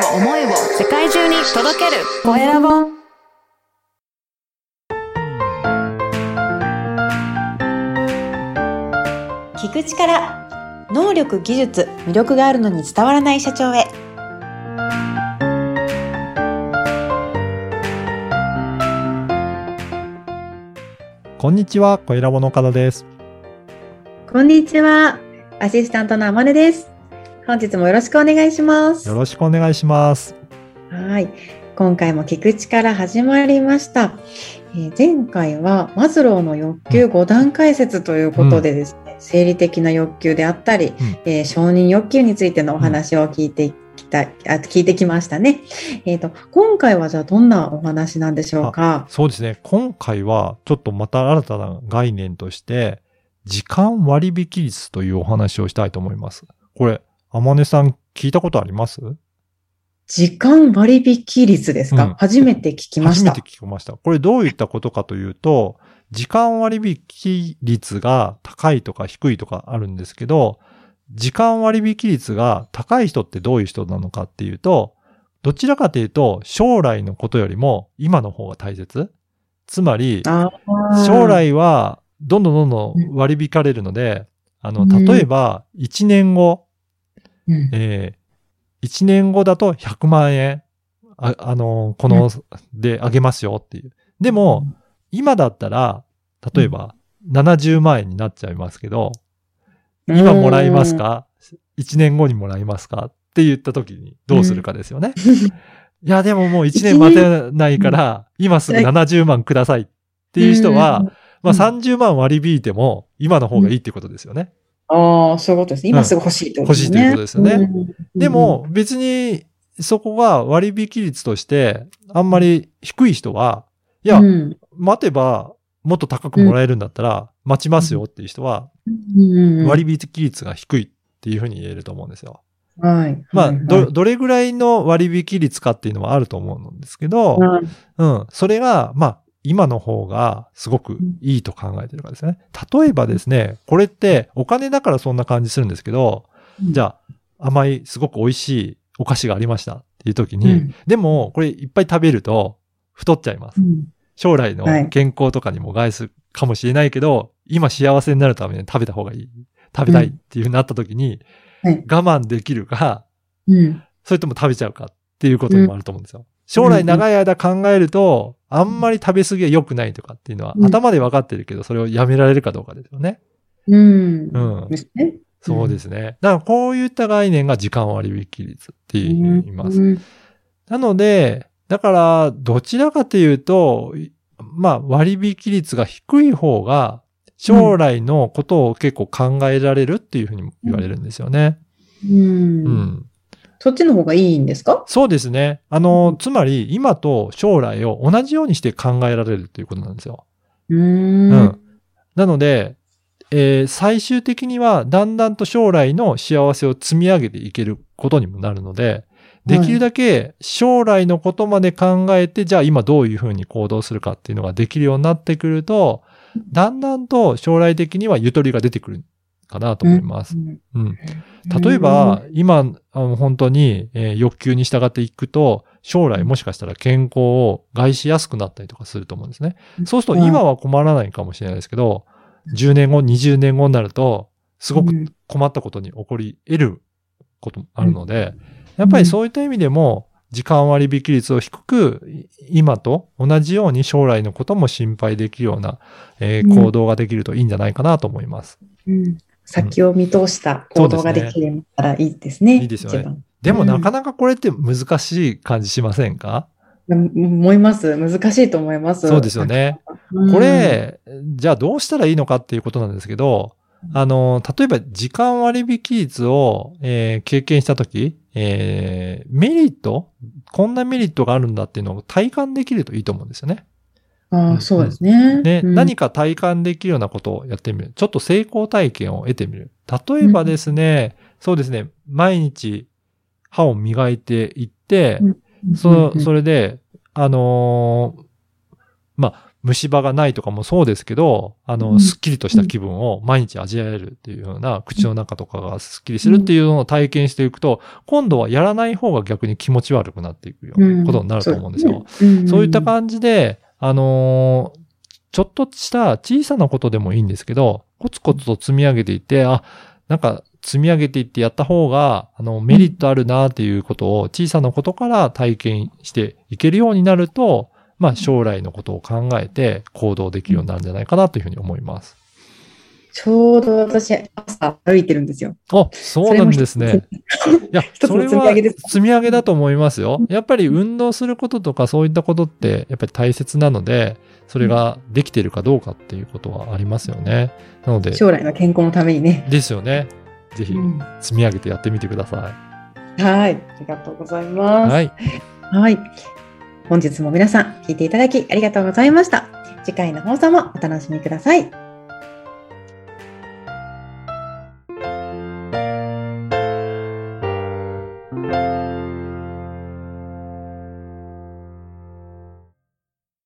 を思いを世界中に届ける。コエラボ聞く力能力技術魅力があるのに伝わらない社長へ。こんにちは、小ラボの岡田です。こんにちはアシスタントのあまねです本日もよろしくお願いしますよろしくお願いします。はい。今回も聞く力始まりました。えー前回はマズローの欲求5段階説ということでですね、生理的な欲求であったり、うんえー承認欲求についてのお話を聞いてきた、あ聞いてきましたね。えっ、と、今回はじゃあどんなお話なんでしょうか？そうですね。今回はちょっとまた新たな概念として、時間割引率というお話をしたいと思います。これ、天音さん聞いたことあります？時間割引率ですか、うん初めて聞きました。初めて聞きました。これどういったことかというと、時間割引率が高いとか低いとかあるんですけど、時間割引率が高い人ってどういう人なのかっていうと、どちらかというと、将来のことよりも今の方が大切。つまり、将、来はどんどんどんどん割り引かれるので、あの、うん例えば、1年後、うんえー、1年後だと100万円、あ、あの、この、であげますよっていう。でも、今だったら、例えば、70万円になっちゃいますけど、今もらいますか ?1 年後にもらいますか？って言った時にどうするかですよね。いや、でももう1年待てないから、今すぐ70万くださいっていう人は、まあ30万割り引いても今の方がいいってことですよね。ああ、そういうことですね。今すぐ欲しいってことですね。欲しいということですよねうんでも、別にそこが割引率としてあんまり低い人は、いや、うん待てばもっと高くもらえるんだったら待ちますよっていう人はうん割引率が低いっていうふうに言えると思うんですよ。はい。まあ、はいど、どれぐらいの割引率かっていうのはあると思うんですけど、はいうん。それが、まあ、今の方がすごくいいと考えてるからですね。例えばですね、これってお金だからそんな感じするんですけど、じゃあ、甘い、すごく美味しいお菓子がありましたっていう時に、うんでも、これいっぱい食べると太っちゃいますう。ん将来のはい健康とかにも害するかもしれないけど、今幸せになるために食べた方がいい。食べたいっていうふうになった時に、はい我慢できるか、うんそれとも食べちゃうかっていうことにもあると思うんですよ。将来長い間考えると、あんまり食べ過ぎは良くないとかっていうのはうん頭で分かってるけど、それをやめられるかどうかですよね。うんうんですね。そうですね。だからこういった概念が時間割引率って言います。うんなので、だから、どちらかというと、いまあ、割引率が低い方が、将来のことを結構考えられるっていうふうにも言われるんですよね。うんうん。そっちの方がいいんですか？そうですね。あの、つまり、今と将来を同じようにして考えられるっていうことなんですよ。うー。うんん。なので、えー最終的には、だんだんと将来の幸せを積み上げていけることにもなるので、できるだけ将来のことまで考えて、じゃあ今どういうふうに行動するかっていうのができるようになってくると、だんだんと将来的にはゆとりが出てくるかなと思います。うん。例えば、今、あの本当に、えー欲求に従っていくと、将来もしかしたら健康を害しやすくなったりとかすると思うんですね。そうすると今は困らないかもしれないですけど、10年後、20年後になると、すごくうん。困ったことに起こり得ることもあるので、やっぱりそういった意味でも、時間割引率を低く、い今と同じように将来のことも心配できるような、えーうん。行動ができるといいんじゃないかなと思います。うん先を見通した行動ができるらいいですね。いいですよねでもうんなかなかこれって難しい感じしませんか、うん思います。難しいと思います。そうですよね。うん。これ、じゃあどうしたらいいのかっていうことなんですけど、あの、例えば時間割引率を、えー経験したとき、えーメリット？こんなメリットがあるんだっていうのを体感できるといいと思うんですよね。ああ、そうですね。で、うん。何か体感できるようなことをやってみる。ちょっと成功体験を得てみる。例えばですね、そうですね、毎日歯を磨いていって、うん。そ、うん。それで、あのーまあ、虫歯がないとかもそうですけど、あの、うん。スッキリとした気分を毎日味わえるっていうような、口の中とかがスッキリするっていうのを体験していくと、今度はやらない方が逆に気持ち悪くなっていくようなことになると思うんですよ。うん。そういった感じで、あのーちょっとした小さなことでもいいんですけど、コツコツと積み上げていって、あ、なんか積み上げていってやった方が、あの、メリットあるなっていうことを小さなことから体験していけるようになると、まあ将来のことを考えて行動できるようになるんじゃないかなというふうに思います。ちょうど私、朝歩いてるんですよ。あ、そうなんですね。いや、それは積み上げだと思いますよ。やっぱり運動することとかそういったことってやっぱり大切なので、それができているかどうかっていうことはありますよね。なので、将来の健康のためにね。ですよね。ぜひうん積み上げてやってみてくださはい。ありがとうございい。ます。はい。はい。本日も皆さん聞いていただきありがとうございました。次回の放送もお楽しみください。